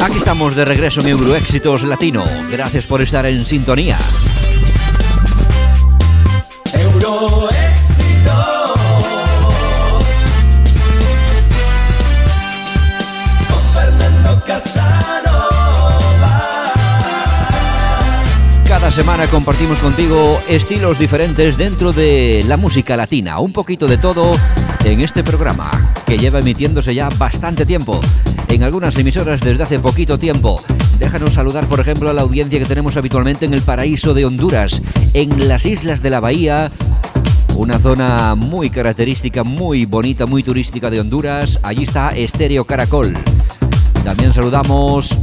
Aquí estamos de regreso en Euroéxitos Latino. Gracias por estar en sintonía. Cada semana compartimos contigo estilos diferentes dentro de la música latina, un poquito de todo en este programa que lleva emitiéndose ya bastante tiempo en algunas emisoras desde hace poquito tiempo. Déjanos saludar, por ejemplo, a la audiencia que tenemos habitualmente en el paraíso de Honduras, en las islas de la Bahía, una zona muy característica, muy bonita, muy turística de Honduras. Allí está Estéreo Caracol. También saludamos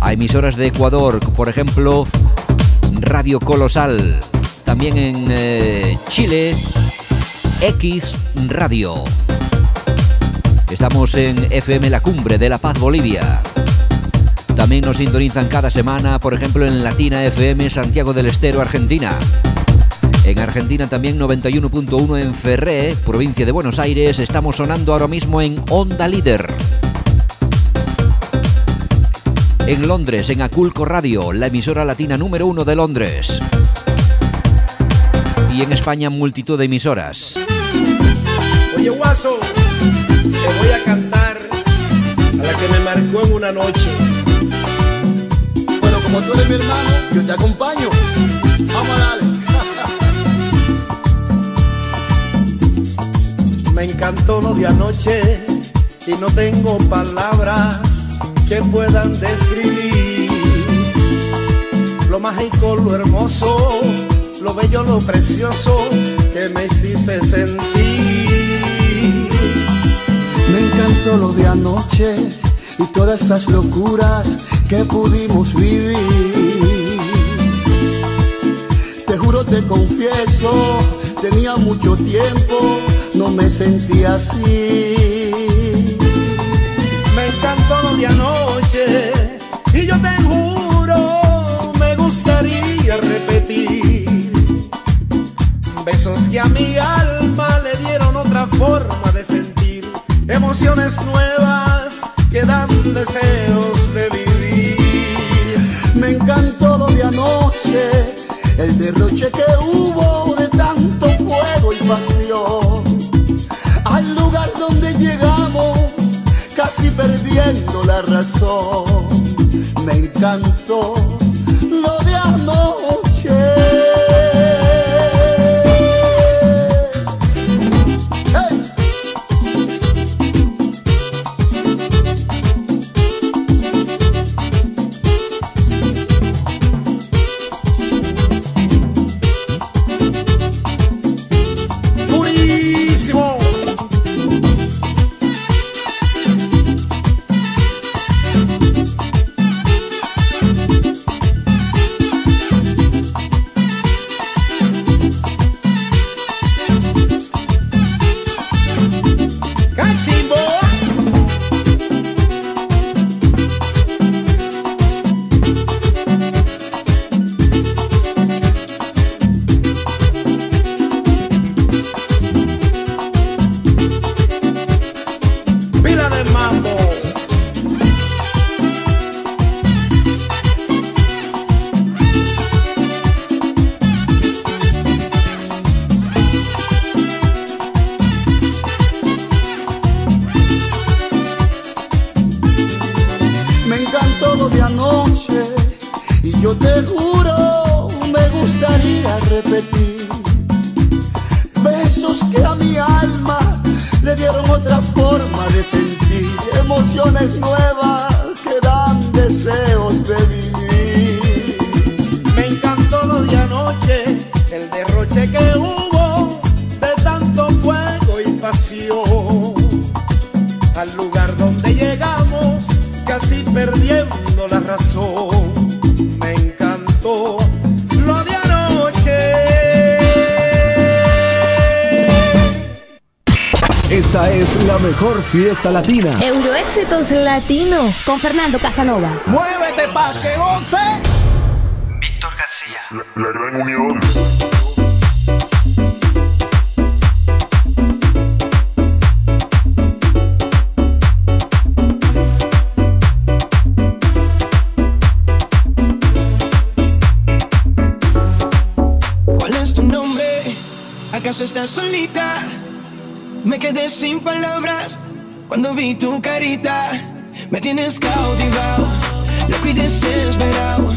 a emisoras de Ecuador, por ejemplo, Radio Colosal. También en eh, Chile, X Radio. Estamos en FM La Cumbre de La Paz, Bolivia. También nos sintonizan cada semana, por ejemplo, en Latina FM Santiago del Estero, Argentina. En Argentina también 91.1 en Ferré, provincia de Buenos Aires. Estamos sonando ahora mismo en Onda Líder. En Londres, en Aculco Radio, la emisora latina número uno de Londres. Y en España, multitud de emisoras. Oye, Guaso, te voy a cantar a la que me marcó en una noche. Bueno, como tú eres mi hermano, yo te acompaño. Vamos a darle. me encantó lo de anoche y no tengo palabras que puedan describir lo mágico, lo hermoso, lo bello, lo precioso que me hiciste sentir. Me encantó lo de anoche y todas esas locuras que pudimos vivir. Te juro, te confieso, tenía mucho tiempo, no me sentía así. Me encantó lo de anoche y yo te juro, me gustaría repetir besos que a mi alma le dieron otra forma emociones nuevas que dan deseos de vivir. Me encantó lo de anoche, el derroche que hubo de tanto fuego y pasión. Al lugar donde llegamos, casi perdiendo la razón. Me encantó lo de anoche. otra forma de sentir emociones nuevas que dan deseos de vivir. Me encantó lo de anoche, el derroche que hubo de tanto fuego y pasión. Al lugar donde llegamos, casi perdiendo la razón. Esta es la mejor fiesta latina. Euroéxitos Latino con Fernando Casanova. ¡Muévete pa' que goce! Víctor García. La, la gran unión. ¿Acaso estás solita? Me quedé sin palabras cuando vi tu carita. Me tienes cautivado, loco y desesperado.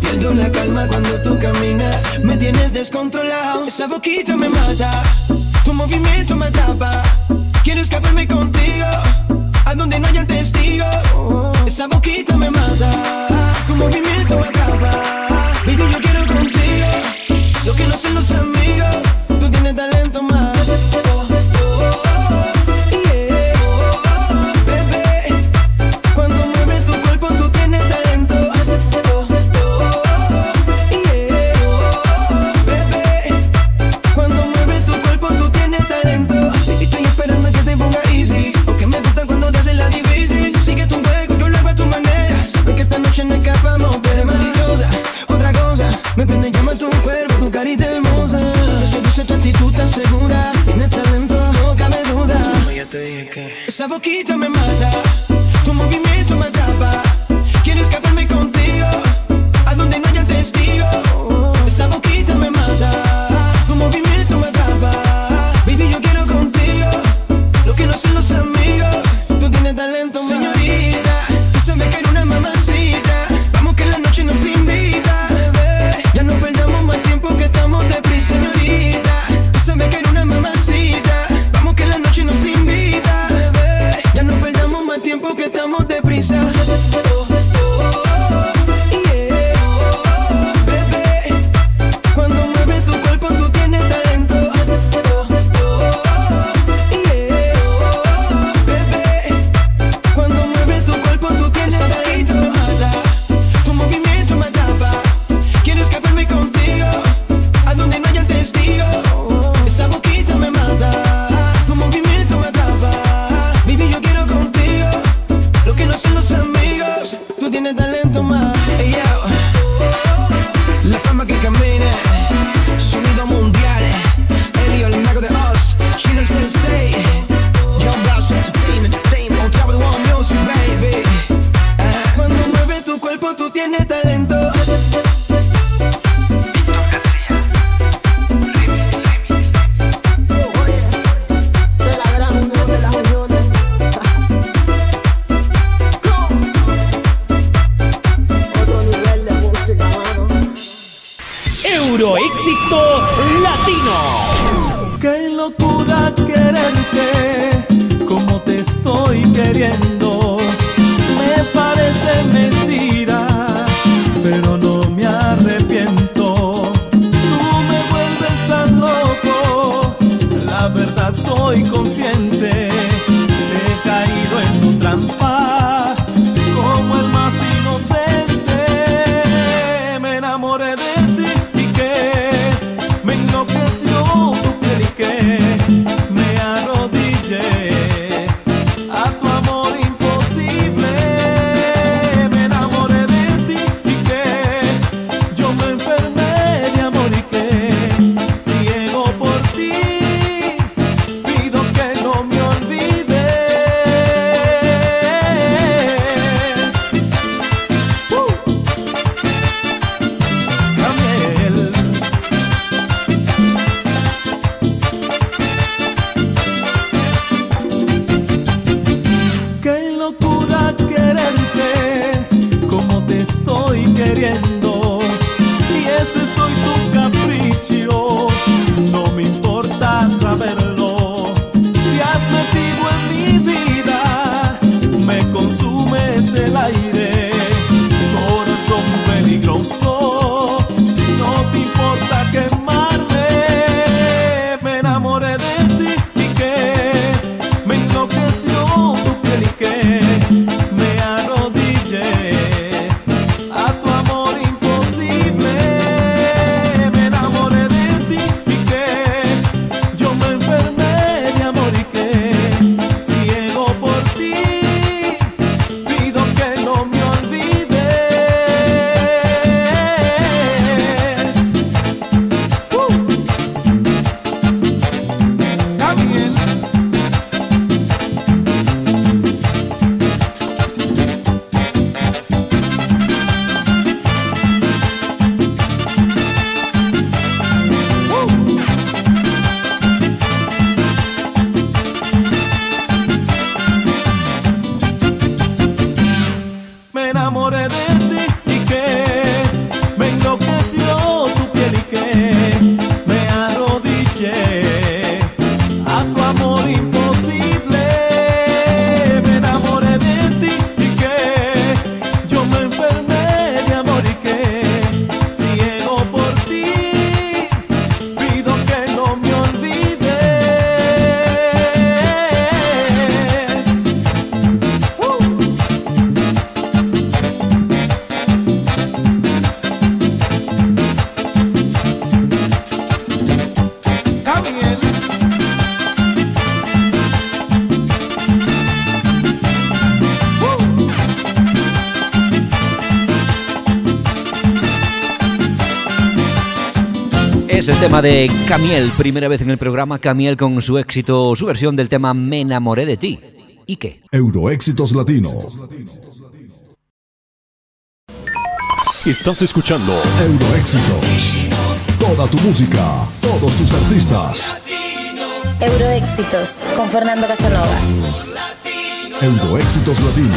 Pierdo la calma cuando tú caminas. Me tienes descontrolado. Esa boquita me mata, tu movimiento me atrapa. Quiero escaparme contigo, a donde no haya testigo. Esa boquita me mata, tu movimiento me atrapa. Baby, yo quiero contigo, lo que no sé lo sabe. y que me enloqueció. es el tema de Camiel, primera vez en el programa Camiel con su éxito, su versión del tema Me enamoré de ti. ¿Y qué? Euroéxitos Latino. Estás escuchando Euroéxitos. Toda tu música, todos tus artistas. Euroéxitos con Fernando Casanova. Euroéxitos Latino.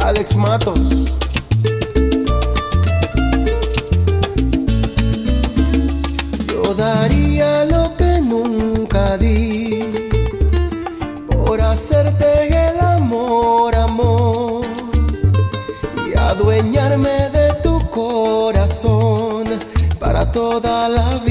Alex Matos. toda la vida.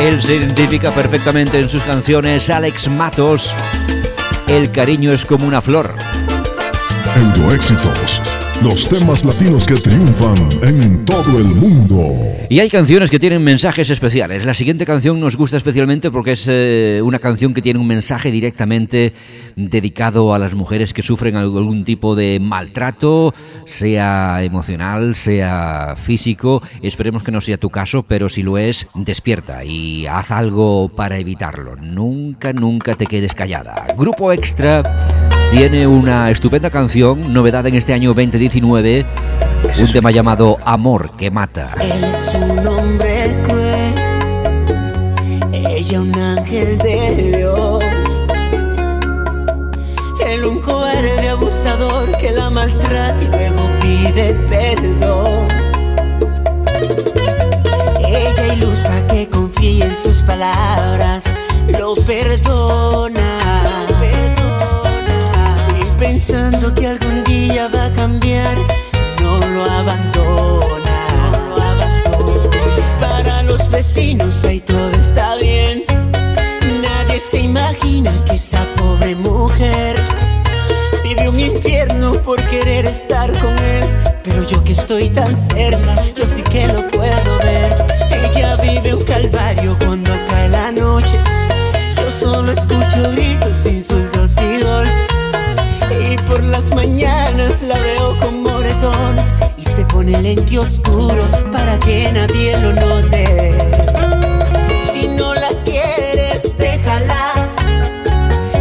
Él se identifica perfectamente en sus canciones. Alex Matos, El cariño es como una flor. Euroéxitos. Los temas latinos que triunfan en todo el mundo. Y hay canciones que tienen mensajes especiales. La siguiente canción nos gusta especialmente porque es eh, una canción que tiene un mensaje directamente dedicado a las mujeres que sufren algún tipo de maltrato, sea emocional, sea físico. Esperemos que no sea tu caso, pero si lo es, despierta y haz algo para evitarlo. Nunca, nunca te quedes callada. Grupo Extra tiene una estupenda canción, novedad en este año 2019, un tema llamado Amor que mata. Él es un hombre cruel, ella un ángel de Dios. Él un cobarde abusador que la maltrata y luego pide perdón. Ella ilusa que confía en sus palabras, lo perdona pensando que algún día va a cambiar, no lo abandona. Para los vecinos ahí todo está bien. Nadie se imagina que esa pobre mujer vive un infierno por querer estar con él. Pero yo que estoy tan cerca, yo sí que lo puedo ver. Ella vive un calvario cuando cae la noche. Yo solo escucho gritos, insultos y golpes. La veo con moretones y se pone lente oscuro para que nadie lo note. Si no la quieres, déjala.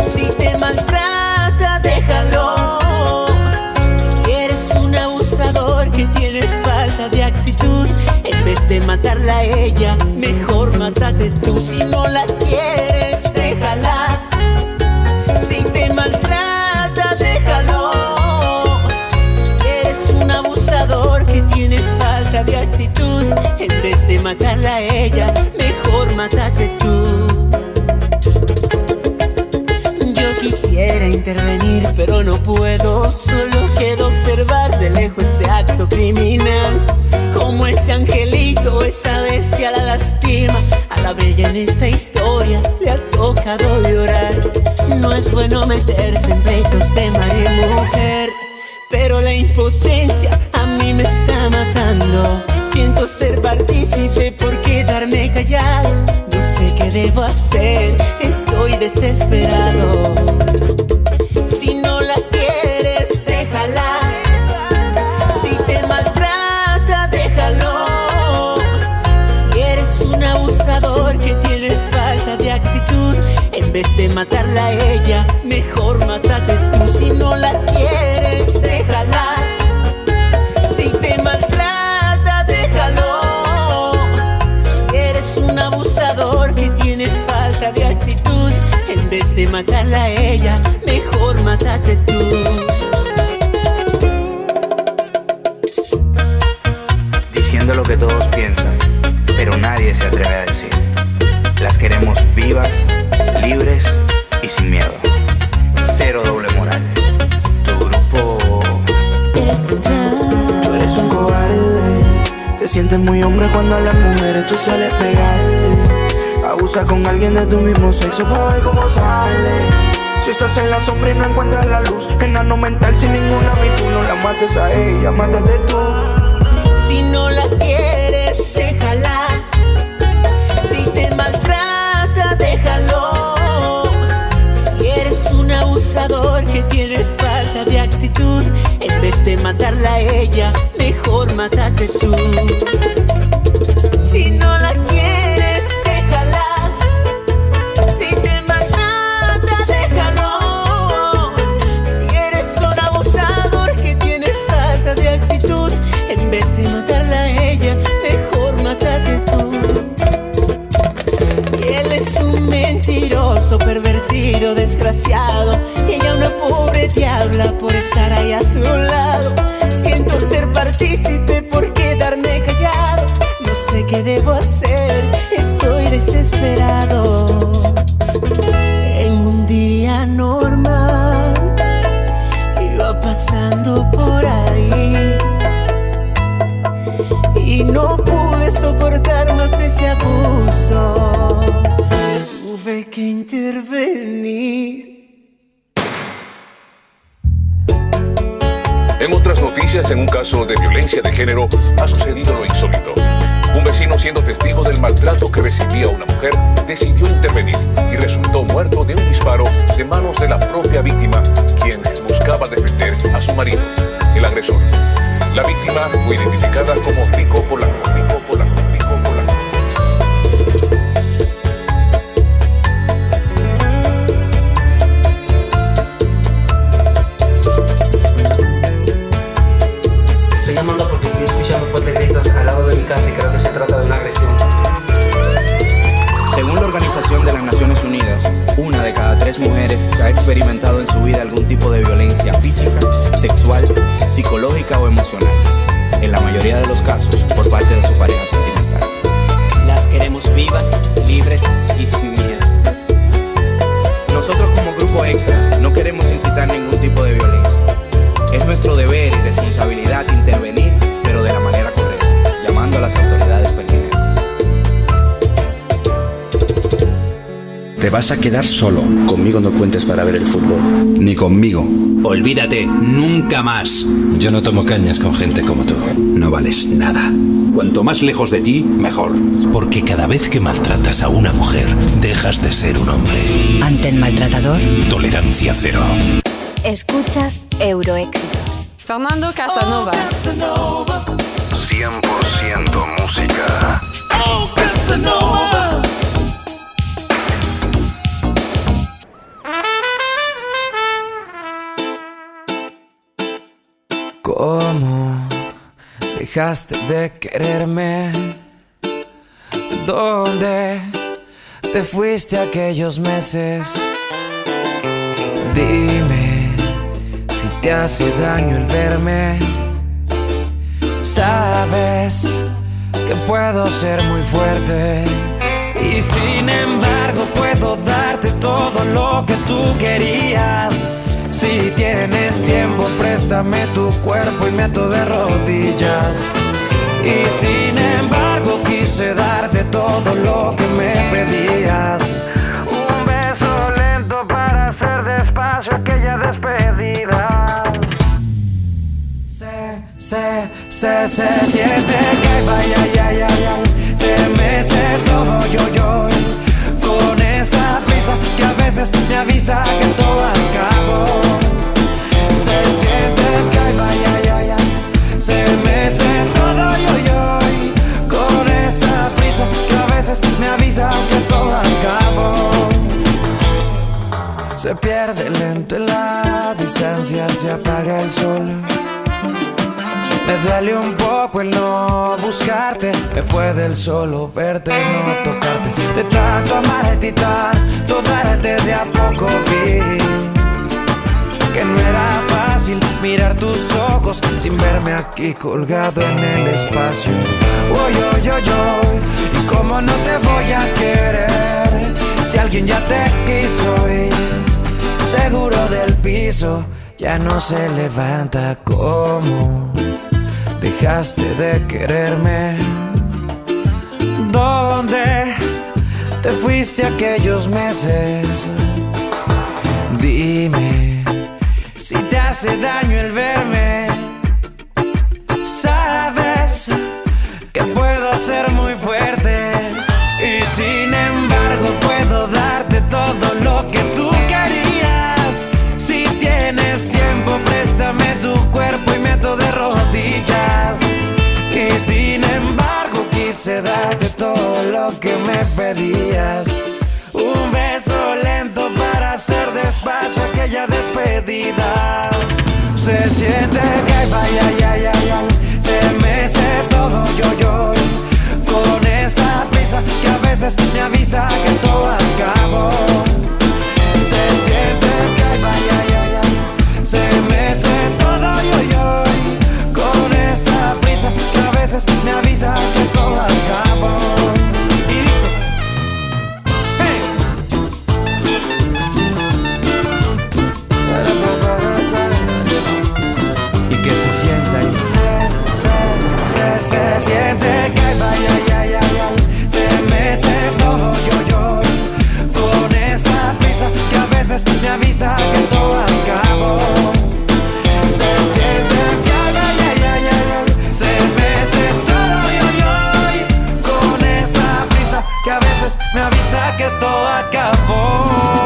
Si te maltrata, déjalo. Si eres un abusador que tiene falta de actitud, en vez de matarla a ella, mejor mátate tú. Si no la quieres, déjala. De actitud. En vez de matarla a ella, mejor mátate tú. Yo quisiera intervenir, pero no puedo. Solo quedo observar de lejos ese acto criminal. Como ese angelito, esa bestia la lastima. A la bella en esta historia le ha tocado llorar. No es bueno meterse en pleitos de madre y mujer. Pero la impotencia Ser partícipe por quedarme callado. No sé qué debo hacer, estoy desesperado. De matarla a ella, mejor mátate tú. Diciendo lo que todos piensan, pero nadie se atreve a decir. Las queremos vivas, libres y sin miedo. Cero doble moral. Tu grupo. Tú eres un cobarde. Te sientes muy hombre cuando a las mujeres tú sueles pegar. Abusa con alguien de tu mismo sexo para ver cómo sale. Si estás en la sombra y no encuentras la luz, enano mental sin ninguna virtud, no la mates a ella, mátate tú. Si no la quieres, déjala. Si te maltrata, déjalo. Si eres un abusador que tiene falta de actitud, en vez de matarla a ella, mejor mátate tú. Desgraciado. Y ella una pobre diabla por estar ahí a su lado. Siento ser partícipe por quedarme callado. No sé qué debo hacer, estoy desesperado. En un día normal, iba pasando por ahí. Y no pude soportar más ese abuso tuve que intervenir. En otras noticias, en un caso de violencia de género, ha sucedido lo insólito. Un vecino siendo testigo del maltrato que recibía una mujer, decidió intervenir y resultó muerto de un disparo de manos de la propia víctima, quien buscaba defender a su marido, el agresor. La víctima fue identificada como Rico Polanco. Rico Polanco. Y creo que se trata de una agresión. Según la Organización de las Naciones Unidas, una de cada tres mujeres ha experimentado en su vida algún tipo de violencia física, sexual, psicológica o emocional. En la mayoría de los casos, por parte de su pareja sentimental. Vas a quedar solo. Conmigo no cuentes para ver el fútbol. Ni conmigo. Olvídate, nunca más. Yo no tomo cañas con gente como tú. No vales nada. Cuanto más lejos de ti, mejor. Porque cada vez que maltratas a una mujer, dejas de ser un hombre. Ante el maltratador, Tolerancia cero. Escuchas Euroéxitos. Fernando Casanova. 100% música. ¿Cómo dejaste de quererme? ¿Dónde te fuiste aquellos meses? Dime si te hace daño el verme. Sabes que puedo ser muy fuerte y sin embargo puedo darte todo lo que tú querías. Si tienes tiempo, préstame tu cuerpo y meto de rodillas. Y sin embargo quise darte todo lo que me pedías. Un beso lento para hacer despacio aquella despedida. Se, se, se, se siente que vaya, ay, ay, ay, ay. Se mece todo yo, yo. Con esta prisa que a veces me avisa que todo acabó. Se pierde lento en la distancia, se apaga el sol. Me duele un poco el no buscarte, me puede el solo verte y no tocarte. De tanto amarte y tanto darte de a poco vi que no era fácil mirar tus ojos sin verme aquí colgado en el espacio. Oy, oy, oy, oy, y cómo no te voy a querer si alguien ya te quiso seguro del piso ya no se levanta como dejaste de quererme. ¿Dónde te fuiste aquellos meses? Dime si te hace daño el verme. Vaya, ay, ay, ay, ay. Se mece todo yo, yo. Con esta prisa que a veces me avisa que se siente que vaya, ya, ya, ya, se me todo yo, yo, con esta prisa que a veces me avisa que todo acabó. Se siente que vaya, ya, ya, ya, se me todo yo, yo, con esta prisa que a veces me avisa que todo acabó.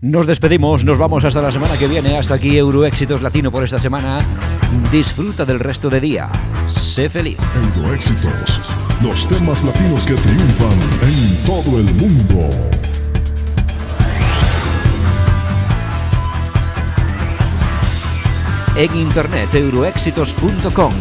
Nos despedimos, nos vamos hasta la semana que viene, hasta aquí Euroéxitos Latino por esta semana. Disfruta del resto de día. Sé feliz. Euroéxitos. Los temas latinos que triunfan en todo el mundo. En internet euroéxitos.com